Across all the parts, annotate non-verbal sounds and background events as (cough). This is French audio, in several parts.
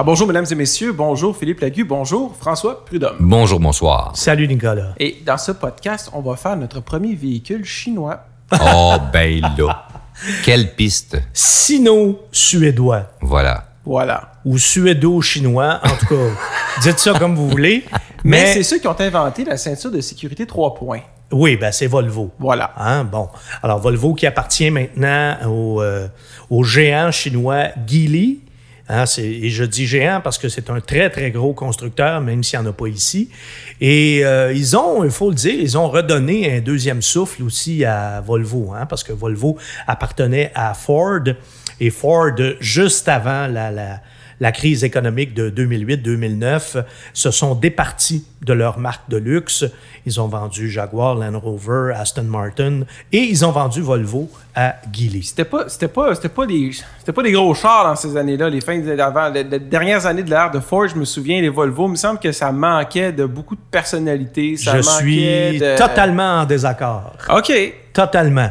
Ah, bonjour, mesdames et messieurs. Bonjour, Philippe Lagu. Bonjour, François Prudhomme. Bonjour, bonsoir. Salut, Nicolas. Et dans ce podcast, on va faire notre premier véhicule chinois. (laughs) Oh, ben là. Quelle piste. Sino-suédois. Voilà. Voilà. Ou suédo-chinois. En tout cas, (laughs) dites ça comme vous voulez. Mais, Mais, c'est ceux qui ont inventé la ceinture de sécurité 3 points. oui, ben c'est Volvo. Voilà. Hein, bon. Alors, Volvo qui appartient maintenant au, euh, au géant chinois Geely. Hein, et je dis géant parce que c'est un très, très gros constructeur, même s'il n'y en a pas ici. Et euh, ils ont, il faut le dire, ils ont redonné un deuxième souffle aussi à Volvo, hein, parce que Volvo appartenait à Ford. Et Ford, juste avant la, la crise économique de 2008-2009, se sont départis de leur marque de luxe. Ils ont vendu Jaguar, Land Rover, Aston Martin et ils ont vendu Volvo à Geely. C'était pas, c'était pas, c'était pas des, c'était pas des gros chars dans ces années-là, les fins d'avant, les, les dernières années de l'ère de Ford. Je me souviens, les Volvo, il me semble que ça manquait de beaucoup de personnalité. Ça Je suis de- totalement en désaccord. Ok. Totalement.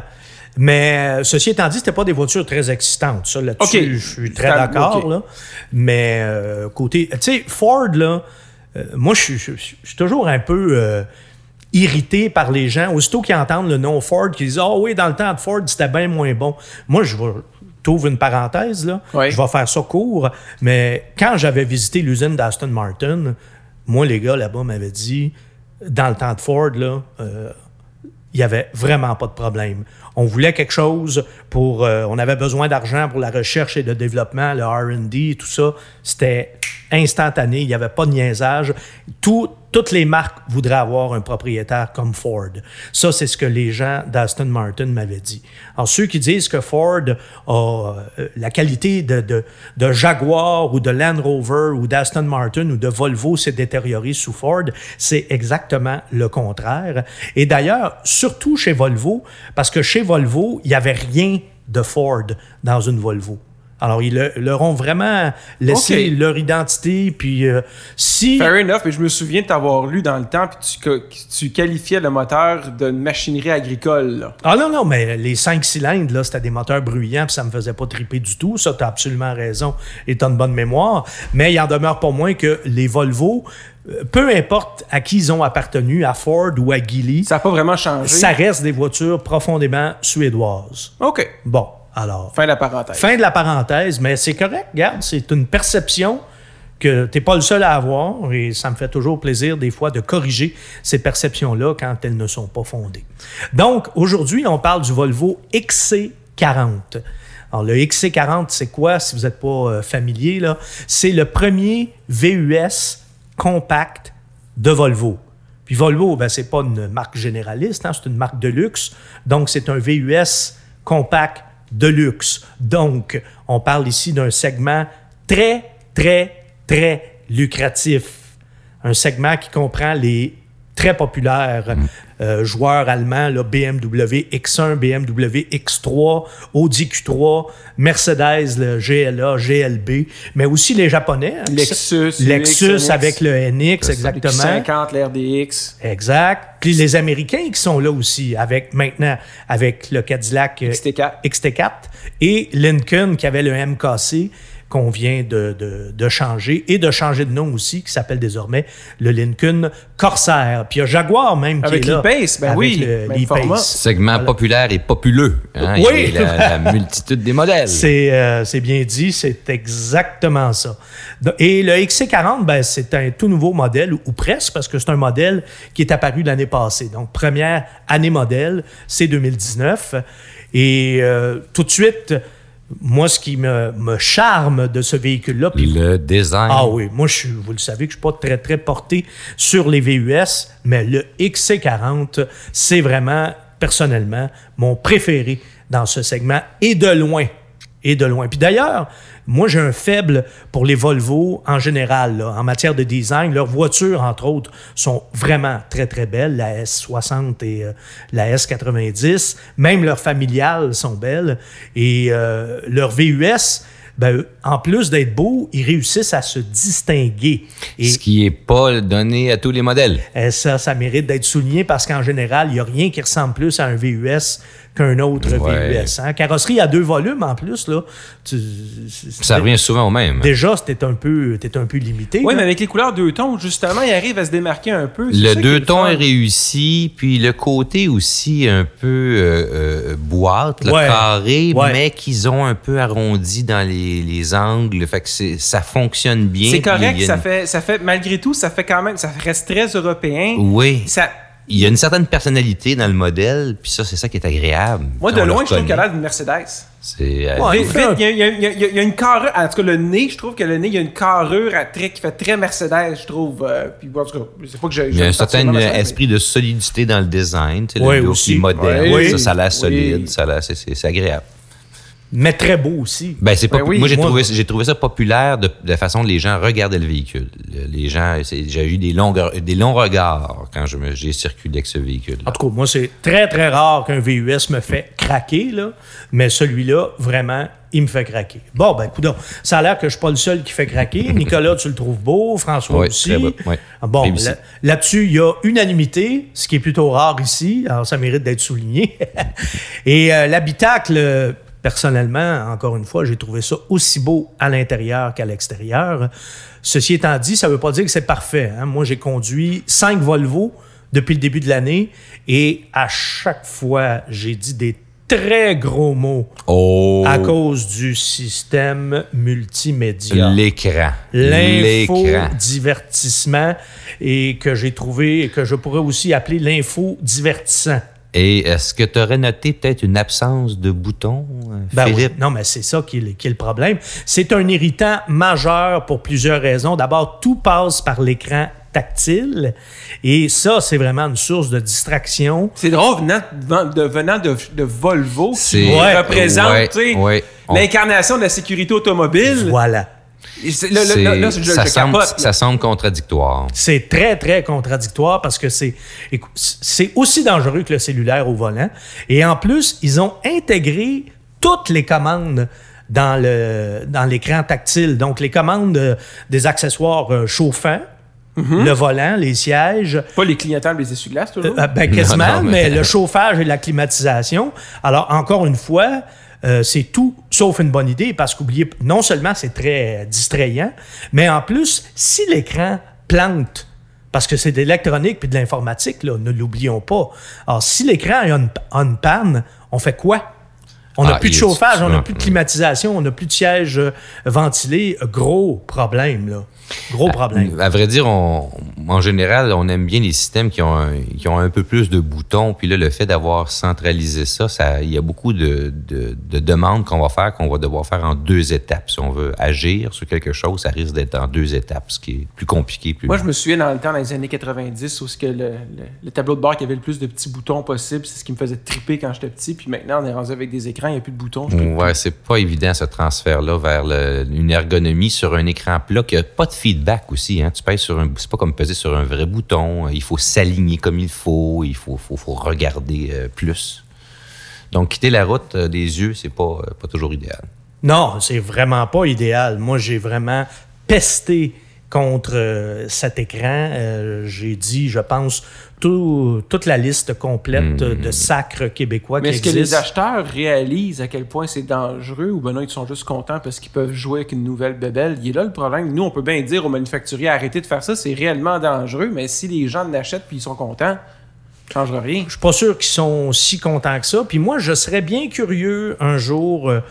Mais euh, ceci étant dit, c'était pas des voitures très excitantes. Ça, là-dessus, je suis très d'accord. Mais euh, côté. Tu sais, Ford, là, euh, moi, je suis- toujours un peu euh, irrité par les gens. Aussitôt qu'ils entendent le nom Ford, qu'ils disent Ah oui, dans le temps de Ford, c'était bien moins bon. Moi, je vais. T'ouvres une parenthèse, là. Oui. Je vais faire ça court. Mais quand j'avais visité l'usine d'Aston Martin, moi, les gars là-bas m'avaient dit, dans le temps de Ford, là, euh, il n'y avait vraiment pas de problème. On voulait quelque chose pour. euh, on avait besoin d'argent pour la recherche et le développement, le RD, tout ça. C'était instantané. Il n'y avait pas de niaisage. Tout- toutes les marques voudraient avoir un propriétaire comme Ford. Ça, c'est ce que les gens d'Aston Martin m'avaient dit. Alors, ceux qui disent que Ford a euh, la qualité de, de, de Jaguar ou de Land Rover ou d'Aston Martin ou de Volvo s'est détériorée sous Ford, c'est exactement le contraire. Et d'ailleurs, surtout chez Volvo, parce que chez Volvo, il n'y avait rien de Ford dans une Volvo. Alors, ils le- leur ont vraiment laissé leur identité. Puis, euh, si. Fair enough, mais je me souviens de t'avoir lu dans le temps, puis tu, que- tu qualifiais le moteur d'une machinerie agricole. là. Ah non, non, mais les cinq cylindres, là, c'était des moteurs bruyants, puis ça me faisait pas triper du tout. Ça, tu as absolument raison et tu une bonne mémoire. Mais il en demeure pas moins que les Volvo, euh, peu importe à qui ils ont appartenu, à Ford ou à Geely, Ça n'a pas vraiment changé. ça reste des voitures profondément suédoises. OK. Bon, alors. Fin de la parenthèse. Fin de la parenthèse, mais c'est correct, regarde, c'est une perception que tu n'es pas le seul à avoir et ça me fait toujours plaisir des fois de corriger ces perceptions-là quand elles ne sont pas fondées. Donc, aujourd'hui, on parle du Volvo XC40. Alors, le XC40, c'est quoi, si vous n'êtes pas euh, familier, là? C'est le premier VUS compact de Volvo. Puis Volvo, ben, c'est pas une marque généraliste, hein, c'est une marque de luxe. Donc, c'est un VUS compact de luxe. Donc, on parle ici d'un segment très, très, très lucratif. Un segment qui comprend les très populaires euh, joueurs allemands, là, BMW X1, BMW X3, Audi Q3, Mercedes, le GLA, GLB, mais aussi les Japonais. hein, Lexus, Lexus avec le NX, exactement. 50, l'RDX. Exact. Puis les Américains qui sont là aussi, avec maintenant, avec le Cadillac euh, XT4. XT4 et Lincoln qui avait le MKC qu'on vient de, de- de changer et de changer de nom aussi, qui s'appelle désormais le Lincoln Corsair. Puis il y a Jaguar même Avec qui est là. l'e-Pace, ben avec oui, le- format. Segment populaire et populeux. hein, Oui. et la, la (laughs) multitude des modèles. C'est euh, c'est bien dit, c'est exactement ça. Et le XC40, ben, c'est un tout nouveau modèle, ou, ou presque, parce que c'est un modèle qui est apparu l'année passée. Donc, première année modèle, c'est 2019. Et euh, tout de suite, moi, ce qui me, me charme de ce véhicule-là, puis Le design. ah oui, moi, je suis, vous le savez que je ne suis pas très, très porté sur les VUS, mais le XC40, c'est vraiment, personnellement, mon préféré dans ce segment, et de loin. Et de loin. Puis d'ailleurs, moi, j'ai un faible pour les Volvo en général, là, en matière de design. Leurs voitures, entre autres, sont vraiment très, très belles. La S60 et euh, la S90. Même leurs familiales sont belles. Et euh, leurs VUS, ben, en plus d'être beaux, ils réussissent à se distinguer. Et, Ce qui n'est pas donné à tous les modèles. et ça, ça mérite d'être souligné parce qu'en général, il n'y a rien qui ressemble plus à un VUS qu'un autre Ouais. VUS. hein. Carrosserie à deux volumes en plus, là. Tu- Ça revient souvent au même. Déjà, c'était un peu, un peu limité. Oui, mais avec les couleurs deux tons, justement, il arrive à se démarquer un peu. Le deux tons est réussi, puis le côté aussi un peu euh, euh, boîte, le Ouais. carré, Ouais. mais qu'ils ont un peu arrondi dans les, les angles. Fait que c'est- ça fonctionne bien. C'est correct, ça fait, ça fait, malgré tout, ça fait quand même, ça reste très européen. Oui. Ça, Il y a une certaine personnalité dans le modèle, puis ça, c'est ça qui est agréable. moi, de loin, je trouve qu'elle a l'air d'une Mercedes. C'est, euh, Ouais. Vite, il vite, y, a- il y il y une carrure, en tout cas le nez, je trouve que le nez, il y a une carrure à très, qui fait très Mercedes, je trouve. euh, puis en tout cas, c'est pas que j'ai. Il y a un certain mais- esprit de solidité dans le design. Tu sais, Ouais, le look aussi. moderne, Ouais. ça, ça a l'air Oui. solide, ça a l'air- c'est, c'est- c'est agréable. Mais très beau aussi. Ben, c'est pas, Ben oui, moi, j'ai trouvé, j'ai trouvé ça populaire de, de la façon dont les gens regardaient le véhicule. Le- Les gens, j'ai eu des longs, des longs regards quand je me, j'ai circulé avec ce véhicule. En tout cas, moi, c'est très, très rare qu'un VUS me fait craquer, là. Mais celui-là, vraiment, il me fait craquer. Bon, ben, écoute, ça a l'air que je suis pas le seul qui fait craquer. (laughs) Nicolas, tu le trouves beau. François Oui, aussi. très beau, oui. Bon, là- là-dessus, il y a unanimité, ce qui est plutôt rare ici. Alors, ça mérite d'être souligné. (laughs) Et euh, l'habitacle, euh, personnellement, encore une fois, j'ai trouvé ça aussi beau à l'intérieur qu'à l'extérieur. Ceci étant dit, ça ne veut pas dire que c'est parfait. hein. Moi, j'ai conduit cinq Volvo depuis le début de l'année et à chaque fois, j'ai dit des très gros mots Oh, à cause du système multimédia l'écran. L'écran. l'info-divertissement et que j'ai trouvé et que je pourrais aussi appeler l'info-divertissant. Et est-ce que tu aurais noté peut-être une absence de bouton, euh, Ben oui. Philippe? Non, mais c'est ça qui est, le, qui est le problème. C'est un irritant majeur pour plusieurs raisons. D'abord, tout passe par l'écran tactile et ça, c'est vraiment une source de distraction. C'est drôle venant de, venant de, de Volvo qui C'est- Ouais. représente ouais. On- l'incarnation de la sécurité automobile. Voilà. Là, là, là, je ça, semble, capote. là. ça semble contradictoire. C'est très, très contradictoire parce que c'est aussi dangereux que le cellulaire au volant. Et en plus, ils ont intégré toutes les commandes dans le dans l'écran tactile. Donc, les commandes euh, des accessoires euh, chauffants, le volant, les sièges, Pas les clignotants, les essuie-glaces, toujours? euh, ben, quasiment, Non, non, mais... mais- le chauffage et la climatisation. Alors, encore une fois, euh, c'est tout sauf une bonne idée parce qu'oubliez, non seulement c'est très distrayant, mais en plus, si l'écran plante, parce que c'est de l'électronique puis de l'informatique, là, ne l'oublions pas. Alors, si l'écran a une, a une panne, on fait quoi? On n'a Ah, plus de chauffage, on n'a plus de climatisation, on n'a plus de siège euh, ventilé. Gros problème, là. Gros problème. À vrai dire, on- en général, on aime bien les systèmes qui ont, un, qui ont un peu plus de boutons. Puis là, le fait d'avoir centralisé ça, ça, il y a beaucoup de, de- de demandes qu'on va faire, qu'on va devoir faire en deux étapes. Si on veut agir sur quelque chose, ça risque d'être en deux étapes, ce qui est plus compliqué. Plus Moi, long. je me souviens dans le temps, dans les années 90, où ce que le, le- le tableau de bord qui avait le plus de petits boutons possible, c'est ce qui me faisait triper quand j'étais petit. Puis maintenant, on est rendu avec des écrans, il n'y a plus de boutons. Ouais, c'est pas évident ce transfert-là vers le- une ergonomie sur un écran plat qui a pas de feedback aussi. Hein. Tu pèses sur un, c'est pas comme peser sur un vrai bouton. Il faut s'aligner comme il faut. Il faut, faut, faut regarder euh, plus. Donc quitter la route euh, des yeux, c'est pas, euh, pas toujours idéal. Non, c'est vraiment pas idéal. Moi, j'ai vraiment pesté contre euh, cet écran. Euh, j'ai dit, je pense, tout- toute la liste complète euh, de sacres québécois Mais qui est-ce que les existent. acheteurs réalisent à quel point c'est dangereux ou ben non, ils sont juste contents parce qu'ils peuvent jouer avec une nouvelle bébelle? Il est là le problème. Nous, on peut bien dire aux manufacturiers arrêtez de faire ça, c'est réellement dangereux, mais si les gens l'achètent puis ils sont contents, ça changera rien. Je suis pas sûr qu'ils sont si contents que ça. Puis moi, je serais bien curieux un jour euh,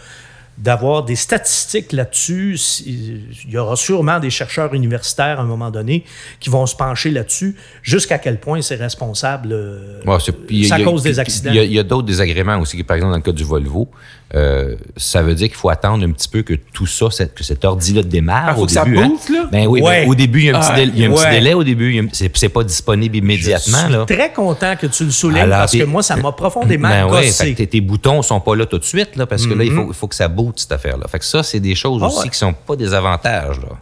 d'avoir des statistiques là-dessus. Il y aura sûrement des chercheurs universitaires à un moment donné qui vont se pencher là-dessus. Jusqu'à quel point c'est responsable. euh, Ouais, c'est à cause des accidents. Il y a, il y a d'autres désagréments aussi. Par exemple, dans le cas du Volvo, euh, ça veut dire qu'il faut attendre un petit peu que tout ça, cette- que cet ordi-là démarre Ah, faut au que ça début. hein? boot, là? Ben oui, Ouais. ben, au début, il y a un petit, Ah, délai, il y a un petit ouais. délai au début. un- C'est c'est pas disponible immédiatement. Je suis là. très content que tu le soulignes Alors, parce que moi, ça m'a profondément Ben ouais, gossé. fait que tes, boutons sont pas là tout de suite, là, parce que là, il faut, il faut que ça boot, cette affaire-là. Fait que ça, c'est des choses Ah aussi ouais. qui sont pas des avantages, là.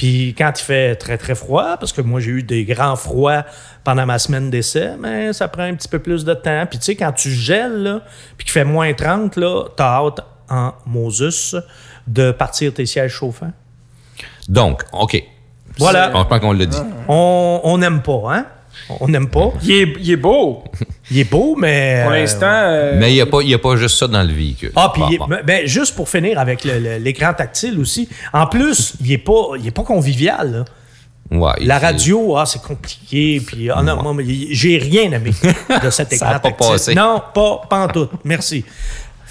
Puis quand il fait très, très froid, parce que moi, j'ai eu des grands froids pendant ma semaine d'essai, mais ça prend un petit peu plus de temps. Puis tu sais, quand tu gèles, là, puis qu'il fait moins 30, là, t'as hâte en Moses de partir tes sièges chauffants? Donc, OK. Voilà. On pense qu'on l'a dit. On n'aime pas, hein? On n'aime pas. Il est, il est beau. Il est beau, mais... Pour l'instant. euh, Mais il n'y a, pas- il y a pas juste ça dans le véhicule. Ah, puis Bon, bon. ben, juste pour finir avec l'écran tactile aussi. En plus, il est pas, il est pas convivial. là. Ouais, La c'est- radio, ah, c'est compliqué. Puis, ah, non, moi, mais j'ai rien aimé (laughs) de cet écran Ça a pas tactile. passé. Non, pas, pas en tout. Merci.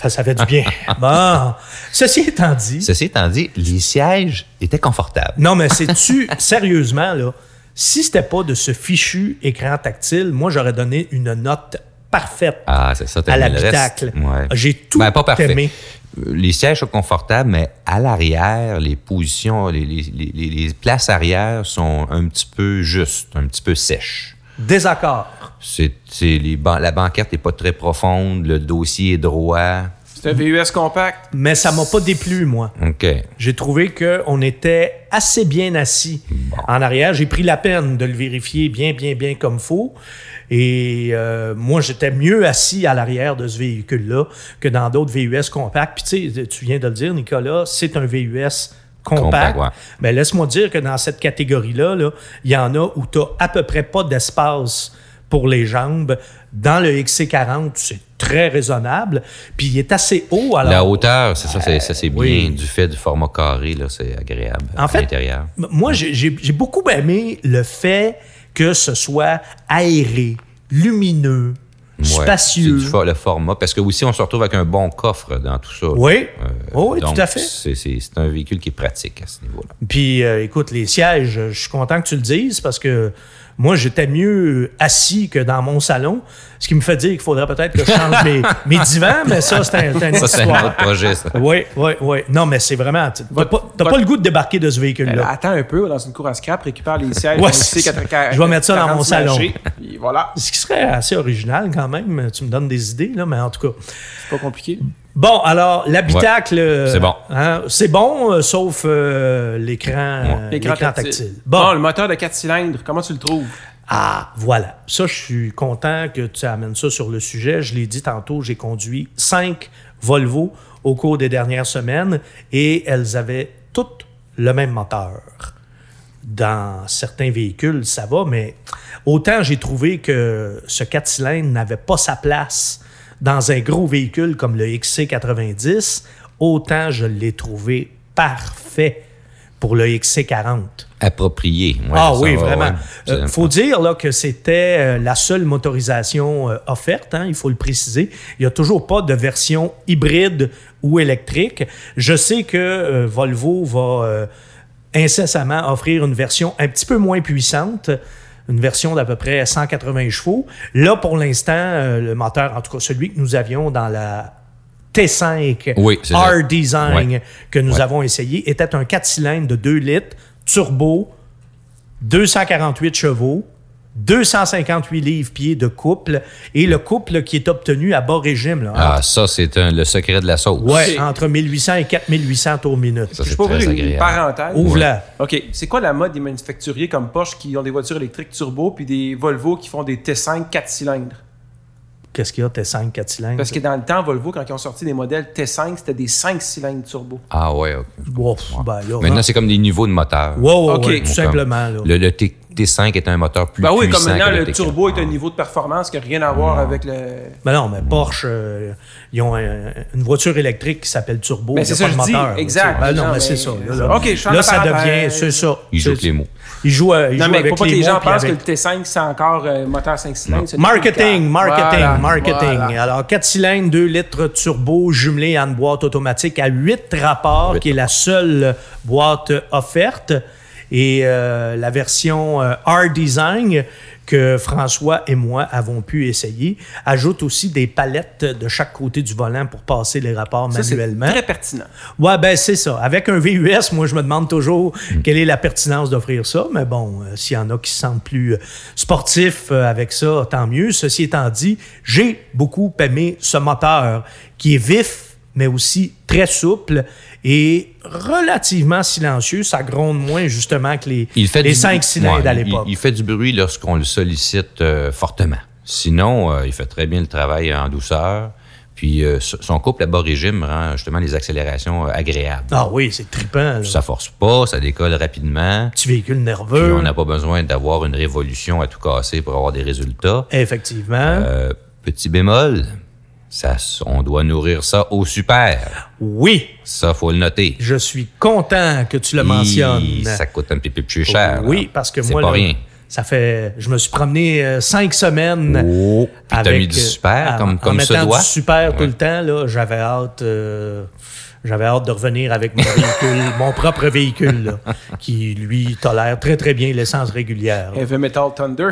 Ça, ça fait du bien. (laughs) bon. Ceci étant dit, Ceci étant dit, les sièges étaient confortables. non, mais c'est-tu, (laughs) sérieusement, là, si c'était pas de ce fichu écran tactile, moi, j'aurais donné une note parfaite Ah, ça, à l'habitacle. Ouais. J'ai tout Ben, pas parfait. aimé. Euh, Les sièges sont confortables, mais à l'arrière, les positions, les, les- les- les- les places arrière sont un petit peu justes, un petit peu sèches. Désaccord. C'est, la banquette n'est pas très profonde, le dossier est droit. C'est un VUS compact. Mais ça m'a pas déplu, moi. OK. J'ai trouvé qu'on était assez bien assis en arrière. J'ai pris la peine de le vérifier bien, bien, bien comme faut. Et euh, moi, j'étais mieux assis à l'arrière de ce véhicule-là que dans d'autres VUS compacts. Puis tu sais, tu viens de le dire, Nicolas, c'est un VUS compact. Compact, ouais. Mais laisse-moi dire que dans cette catégorie-là, là, il y en a où tu à peu près pas d'espace pour les jambes. Dans le XC40, c'est très raisonnable. Puis il est assez haut. Alors, la hauteur, c'est ça, c'est, ça, c'est bien du fait du format carré, là, c'est agréable En à fait, l'intérieur. Moi, j'ai- beaucoup aimé le fait que ce soit aéré, lumineux, Ouais, spacieux. C'est le format, parce que aussi, on se retrouve avec un bon coffre dans tout ça. Oui, Euh, Oh oui, donc, tout à fait. C'est, c'est- c'est un véhicule qui est pratique à ce niveau-là. Puis, euh, écoute, les sièges, euh, je suis content que tu le dises parce que moi, j'étais mieux assis que dans mon salon, ce qui me fait dire qu'il faudrait peut-être que je change mes, (laughs) mes divans, mais ça, c'est un, Ça, un histoire. autre projet, ça. Oui, oui, oui. Non, mais c'est vraiment. tu- T'as pas, pas le goût de débarquer de ce Euh, véhicule-là. attends un peu, dans une cour à scrap, récupère les sièges. Ouais, on sait c'est- qu'à- qu'à- je vais mettre ça dans 40 mon salon. Voilà, Ce qui serait assez original quand même. Tu me donnes des idées, là, mais en tout cas. c'est pas compliqué. Bon, alors, l'habitacle. euh, C'est bon. hein, c'est bon, euh, sauf euh, l'écran l'écran tactile. Bon. Bon, le moteur de 4 cylindres, comment tu le trouves? ah, voilà. Ça, je suis content que tu amènes ça sur le sujet. Je l'ai dit tantôt, j'ai conduit cinq Volvo au cours des dernières semaines et elles avaient toutes le même moteur. Dans certains véhicules, ça va, mais autant j'ai trouvé que ce 4 cylindres n'avait pas sa place dans un gros véhicule comme le XC90, autant je l'ai trouvé parfait pour le XC40. Approprié. ouais, ah oui, va, vraiment. ouais. Euh, faut dire là, que c'était euh, la seule motorisation euh, offerte, hein, il faut le préciser. Il n'y a toujours pas de version hybride ou électrique. Je sais que Volvo va incessamment offrir une version un petit peu moins puissante, une version d'à peu près 180 chevaux. Là, pour l'instant, euh, le moteur, en tout cas celui que nous avions dans la T5 Oui, c'est ça. R-Design Ouais. que nous Ouais. avons essayé était un 4 cylindres de 2 litres, turbo, 248 chevaux, 258 livres pieds de couple et le couple qui est obtenu à bas régime. Là, ah, hein. ça, c'est le secret de la sauce. Oui, entre 1800 et 4800 tours minute. Ça, Je peux ouvrir une parenthèse. Ouvre-la. OK. C'est quoi la mode des manufacturiers comme Porsche qui ont des voitures électriques turbo puis des Volvo qui font des T5 4 cylindres? Qu'est-ce qu'il y a, T5 4 cylindres? Parce que dans le temps, Volvo, quand ils ont sorti des modèles T5, c'était des 5 cylindres turbo. Ah ouais, OK. Ben Maintenant, hein. c'est comme des niveaux de moteur. Ouais, ouais, OK. Tout simplement. Le, T T5 est un moteur plus ben oui, comme maintenant, le, turbo est un niveau de performance qui n'a rien à voir avec le... Ben non, mais Porsche, euh, ils ont une voiture électrique qui s'appelle turbo, ben, mais c'est ça, pas je dis, moteur. Exact. Ben non, mais, c'est ça. Là, là, OK, je là ça devient... C'est ça. Ils jouent les mots. Ils jouent, euh, ils non, mais avec pas que les gens pensent avec... que le T5, c'est encore euh, moteur 5 cylindres. Marketing, marketing, marketing. Alors, 4 cylindres, 2 litres turbo jumelé à une boîte automatique à 8 rapports, qui est la seule boîte offerte. Et euh, la version euh, R-Design que François et moi avons pu essayer ajoute aussi des palettes de chaque côté du volant pour passer les rapports Ça, c'est manuellement. très pertinent. Ouais, ben c'est ça. Avec un VUS, moi, je me demande toujours quelle est la pertinence d'offrir ça. Mais bon, euh, s'il y en a qui se sentent plus sportifs euh, avec ça, tant mieux. Ceci étant dit, j'ai beaucoup aimé ce moteur qui est vif, mais aussi très souple et relativement silencieux. Ça gronde moins, justement, que les, Il fait les 5 cylindres ouais, à il- l'époque. Il, fait du bruit lorsqu'on le sollicite euh, fortement. Sinon, euh, il fait très bien le travail en douceur. Puis euh, so- son couple à bas régime rend justement les accélérations euh, agréables. Ah oui, c'est trippant. là. Ça force pas, ça décolle rapidement. Petit véhicule Puis nerveux. on n'a pas besoin d'avoir une révolution à tout casser pour avoir des résultats. Effectivement. Euh, petit bémol, ça, on doit nourrir ça au super. Oui, Ça, faut le noter. je suis content que tu le mentionnes. Hi, Ça coûte un petit peu plus cher. Oui, là. parce que moi, pas là, rien. ça fait. Je me suis promené euh, cinq semaines. Oh, puis t'as avec, mis du super euh, comme, en comme se mettant doit? du super tout le temps, là, j'avais hâte. euh, j'avais hâte de revenir avec mon véhicule, (laughs) mon propre véhicule, là, qui lui tolère très très bien l'essence régulière. Heavy Metal Thunder.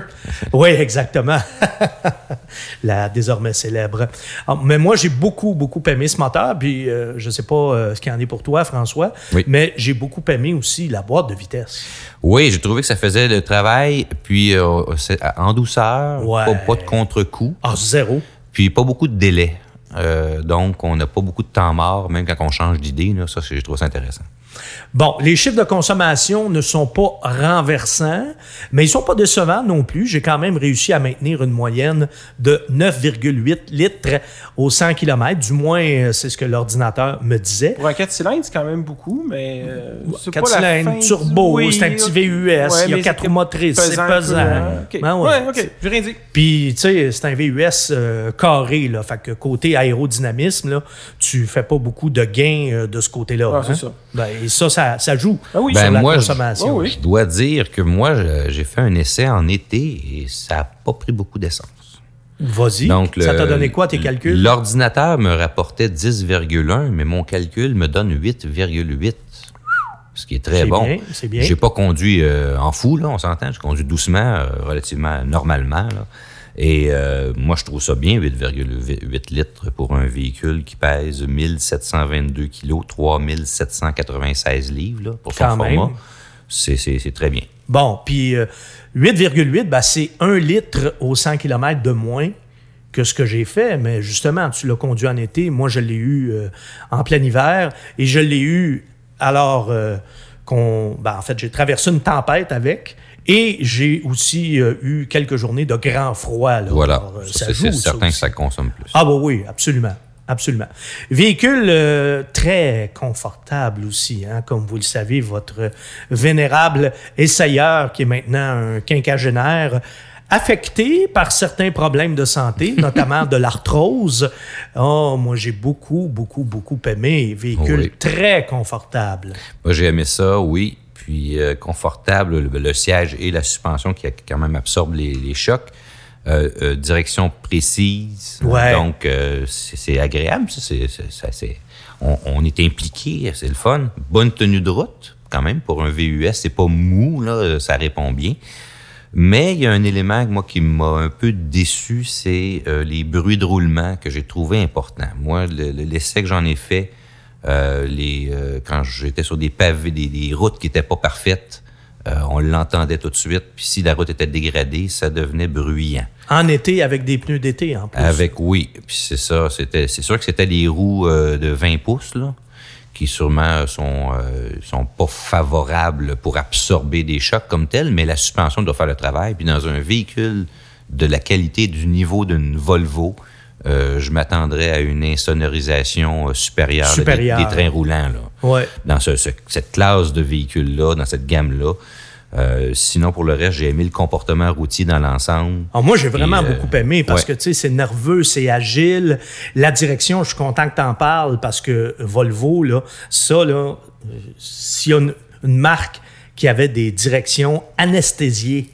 Oui, exactement. (laughs) La désormais célèbre. Ah, Mais moi, j'ai beaucoup, beaucoup aimé ce moteur. Puis, euh, je ne sais pas euh, ce qu'il y en est pour toi, François, Oui. mais j'ai beaucoup aimé aussi la boîte de vitesse. Oui, j'ai trouvé que ça faisait le travail, puis euh, en douceur, Ouais. pas, pas de contre-coup, Ah, zéro. puis pas beaucoup de délai. Euh, donc, on n'a pas beaucoup de temps mort, même quand on change d'idée. Ça, je trouve ça intéressant. Bon, les chiffres de consommation ne sont pas renversants, mais ils sont pas décevants non plus. J'ai quand même réussi à maintenir une moyenne de 9,8 litres au 100 km. Du moins, euh, c'est ce que l'ordinateur me disait. Pour un 4 cylindres, c'est quand même beaucoup, mais. euh, c'est 4 pas la cylindres, fin turbo, c'est un petit. VUS, Ouais, il y a mais 4 c'est roues motrices, c'est pesant. Ok. Ben ouais. ouais, rien dit. Puis, tu sais, c'est un VUS euh, carré, là. Fait que côté aérodynamisme, là, tu fais pas beaucoup de gains euh, de ce côté-là. Ah, c'est hein. ça. Ben, et ça, ça, ça joue Ah oui, sur Ben, la moi, je- consommation. Oh oui. Je dois dire que moi, je- j'ai fait un essai en été et ça n'a pas pris beaucoup d'essence. Vas-y. Donc, ça t'a donné quoi, tes calculs? L'ordinateur me rapportait 10,1, mais mon calcul me donne 8,8. Ce qui est très bon. c'est bien. J'ai pas conduit euh, en fou, là, on s'entend. J'ai conduit doucement, euh, relativement normalement. là. Et euh, moi, je trouve ça bien, 8,8 litres pour un véhicule qui pèse 1722 kilos, 3796 livres là, pour son Quand format. C'est- C'est c'est très bien. Bon, puis euh, 8,8, ben, c'est 1 litre au 100 km de moins que ce que j'ai fait. Mais justement, tu l'as conduit en été. Moi, je l'ai eu euh, en plein hiver. Et je l'ai eu alors euh, qu'on... Ben, en fait, j'ai traversé une tempête avec. Et j'ai aussi euh, eu quelques journées de grand froid. là. Voilà. Alors, euh, Ça, ça c'est- joue, C'est ça certain que ça consomme plus. Ah bah oui, absolument. Absolument. Véhicule euh, très confortable aussi, hein, comme vous le savez, votre vénérable essayeur qui est maintenant un quinquagénaire affecté par certains problèmes de santé, (laughs) notamment de l'arthrose. Oh, moi j'ai beaucoup, beaucoup, beaucoup aimé. Véhicule Oui. très confortable. Moi, j'ai aimé ça, oui. Puis euh, confortable, le, le siège et la suspension qui, quand même absorbe les, les chocs. Euh, euh, direction précise. Ouais. Donc, c'est agréable. ça, on, on est impliqué, c'est le fun. Bonne tenue de route, quand même, pour un VUS. C'est pas mou, là, ça répond bien. Mais il y a un élément, moi, qui m'a un peu déçu, c'est les bruits de roulement que j'ai trouvé importants. Moi, le- le- l'essai que j'en ai fait, les, euh, quand j'étais sur des pavés, des, des routes qui n'étaient pas parfaites, euh, on l'entendait tout de suite. Puis si la route était dégradée, ça devenait bruyant. En été, avec des pneus d'été en plus. Avec, oui. Puis c'est ça, c'était, c'est sûr que c'était les roues euh, de 20 pouces, là, qui sûrement sont, euh, sont pas favorables pour absorber des chocs comme tels, mais la suspension doit faire le travail. Puis dans un véhicule de la qualité du niveau d'une Volvo, euh, je m'attendrais à une insonorisation euh, supérieure, là, des- trains roulants. Là Ouais. dans ce- ce- cette classe de véhicules-là, dans cette gamme-là. Euh, sinon, pour le reste, j'ai aimé le comportement routier dans l'ensemble. Ah, moi, j'ai vraiment euh, beaucoup aimé parce ouais. que, tu sais, c'est nerveux, c'est agile. La direction, je suis content que tu en parles parce que Volvo, là, ça, là, s'il y a une, une marque qui avait des directions anesthésiées,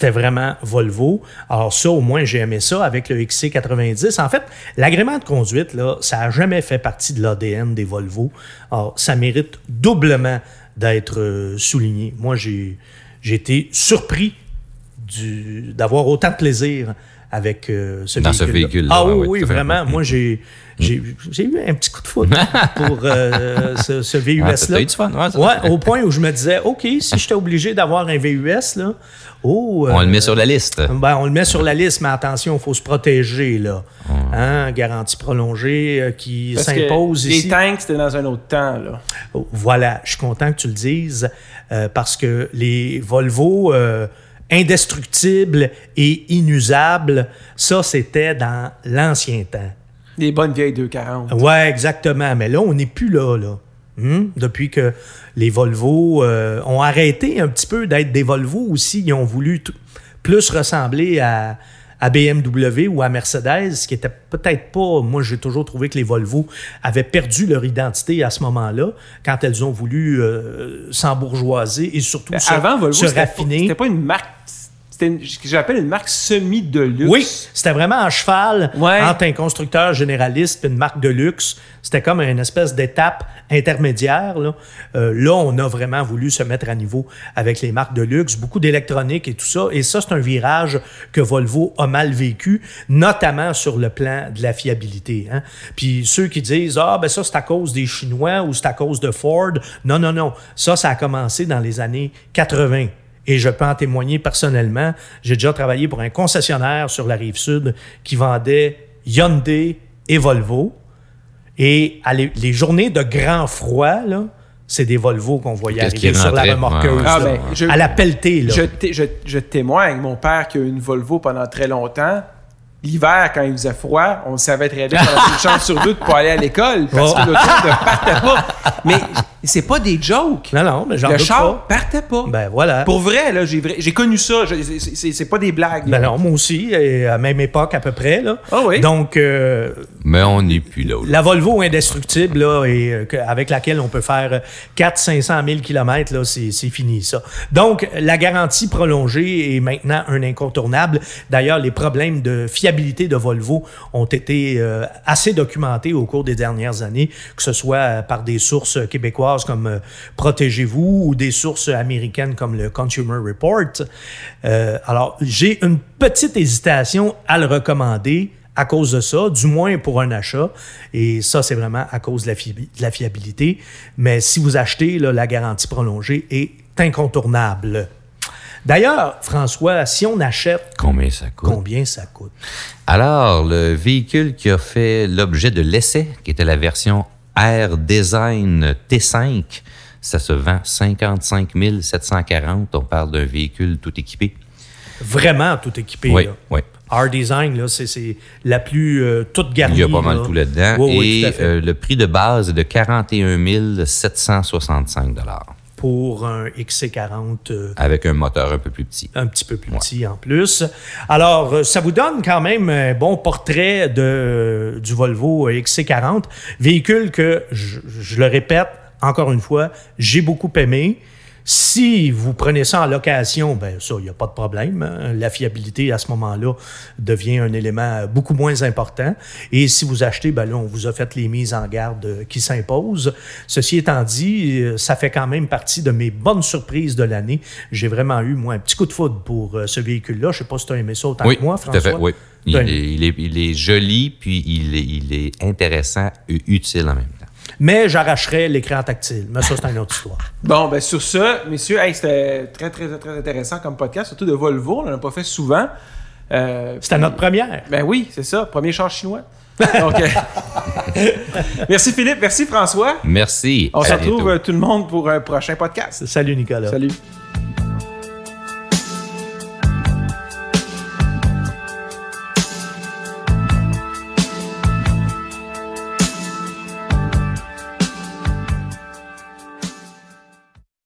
c'était vraiment Volvo. Alors ça, au moins, j'ai aimé ça avec le XC90. En fait, l'agrément de conduite, ça n'a jamais fait partie de l'ADN des Volvo. Alors, ça mérite doublement d'être euh, souligné. Moi, j'ai été surpris d'avoir autant de plaisir avec euh, ce Dans ce véhicule. véhicule-là, Ah oui, oui, vraiment. Moi, j'ai eu un petit coup de foot (laughs) pour euh, ce, ce VUS-là. Ah, fun, ouais, au point où je me disais, OK, si j'étais obligé d'avoir un VUS, là, oh, On euh, le met sur la liste. ben, on le met sur la liste, mais attention, il faut se protéger, là. Hein, garantie prolongée euh, qui s'impose les ici. tanks, c'était dans un autre temps, là. Oh, Voilà, je suis content que tu le dises, euh, parce que les Volvo indestructibles et inusables, ça, c'était dans l'ancien temps. Les bonnes vieilles 240. Ouais, exactement. Mais là, on n'est plus là, là. Hmm? Depuis que les Volvo euh, ont arrêté un petit peu d'être des Volvo aussi, ils ont voulu plus ressembler à, à BMW ou à Mercedes, ce qui était peut-être pas. Moi, j'ai toujours trouvé que les Volvo avaient perdu leur identité à ce moment-là, quand elles ont voulu euh, s'embourgeoiser et surtout se, Ben, Avant, Volvo, se c'était pas, raffiner. c'était pas une marque. C'était ce que j'appelle une marque semi-de-luxe. Oui, c'était vraiment un cheval Ouais. entre un constructeur généraliste et une marque de luxe. C'était comme une espèce d'étape intermédiaire. Là. Euh, là, on a vraiment voulu se mettre à niveau avec les marques de luxe, beaucoup d'électronique et tout ça. Et ça, c'est un virage que Volvo a mal vécu, notamment sur le plan de la fiabilité. hein. Puis ceux qui disent Ah, ben ça, c'est à cause des Chinois ou c'est à cause de Ford. Non, non, non. Ça, ça a commencé dans les années 80. Et je peux en témoigner personnellement. J'ai déjà travaillé pour un concessionnaire sur la rive sud qui vendait Hyundai et Volvo. Et à les, les journées de grand froid, là, c'est des Volvo qu'on voyait arriver sur la remorqueuse. Ah, là, ben, je- à la pelletée. Là. Je, té- je- je témoigne, mon père qui a eu une Volvo pendant très longtemps, l'hiver, quand il faisait froid, on le savait très bien pendant une chance sur deux de pas aller à l'école parce Oh. que l'auto ne partait pas. (laughs) Mais c'est pas des jokes. Non, non, mais j'en Le doute char pas. partait pas. Ben voilà. Pour vrai, là, j'ai, vrai- j'ai connu ça. Je- c'est- c'est, c'est pas des blagues. Ben non, moi aussi, et à même époque à peu près. Là. Ah oui. Donc, euh, Mais on n'est plus là. La Volvo indestructible, là, et, euh, que- avec laquelle on peut faire 400-500 000 km, là, c'est, c'est fini, ça. Donc, la garantie prolongée est maintenant un incontournable. D'ailleurs, les problèmes de fiabilité de Volvo ont été euh, assez documentés au cours des dernières années, que ce soit euh, par des sources québécoises comme euh, Protégez-vous ou des sources américaines comme le Consumer Report. Euh, alors, j'ai une petite hésitation à le recommander à cause de ça, du moins pour un achat. Et ça, c'est vraiment à cause de la, fi- de la fiabilité. Mais si vous achetez, là, la garantie prolongée est incontournable. D'ailleurs, François, si on achète, Combien ça coûte? combien ça coûte? Alors, le véhicule qui a fait l'objet de l'essai, qui était la version Air Design T5, ça se vend 55 740. On parle d'un véhicule tout équipé. Vraiment tout équipé. Oui, là. oui. R-Design, là, c'est, c'est la plus euh, toute garnie. Il y a pas mal là. tout là-dedans. Oui, oui, Et tout euh, le prix de base est de 41 765 Pour un XC40 euh, avec un moteur un peu plus petit. un petit peu plus petit en plus. Alors, euh, ça vous donne quand même un bon portrait de, du Volvo XC40, véhicule que, je, je le répète encore une fois, j'ai beaucoup aimé. Si vous prenez ça en location, ben ça, il n'y a pas de problème. hein. La fiabilité, à ce moment-là, devient un élément beaucoup moins important. Et si vous achetez, ben là, on vous a fait les mises en garde euh, qui s'imposent. Ceci étant dit, euh, ça fait quand même partie de mes bonnes surprises de l'année. J'ai vraiment eu, moi, un petit coup de foudre pour euh, ce véhicule-là. Je sais pas si tu as aimé ça autant Oui, que moi, tout François. à fait. Oui. Il, Ben- est, il, est, il est joli, puis il est, il est intéressant et utile en même temps. Mais j'arracherais l'écran tactile. Mais ça, c'est une autre histoire. (laughs) Bon, ben sur ça, messieurs, hey, c'était très, très, très intéressant comme podcast, surtout de Volvo. On n'en a pas fait souvent. Euh, C'était notre première. Ben oui, c'est ça. Premier char chinois. Donc, euh, (laughs) merci Philippe, merci François. Merci. On se À retrouve euh, tout le monde pour un prochain podcast. Salut, Nicolas. Salut.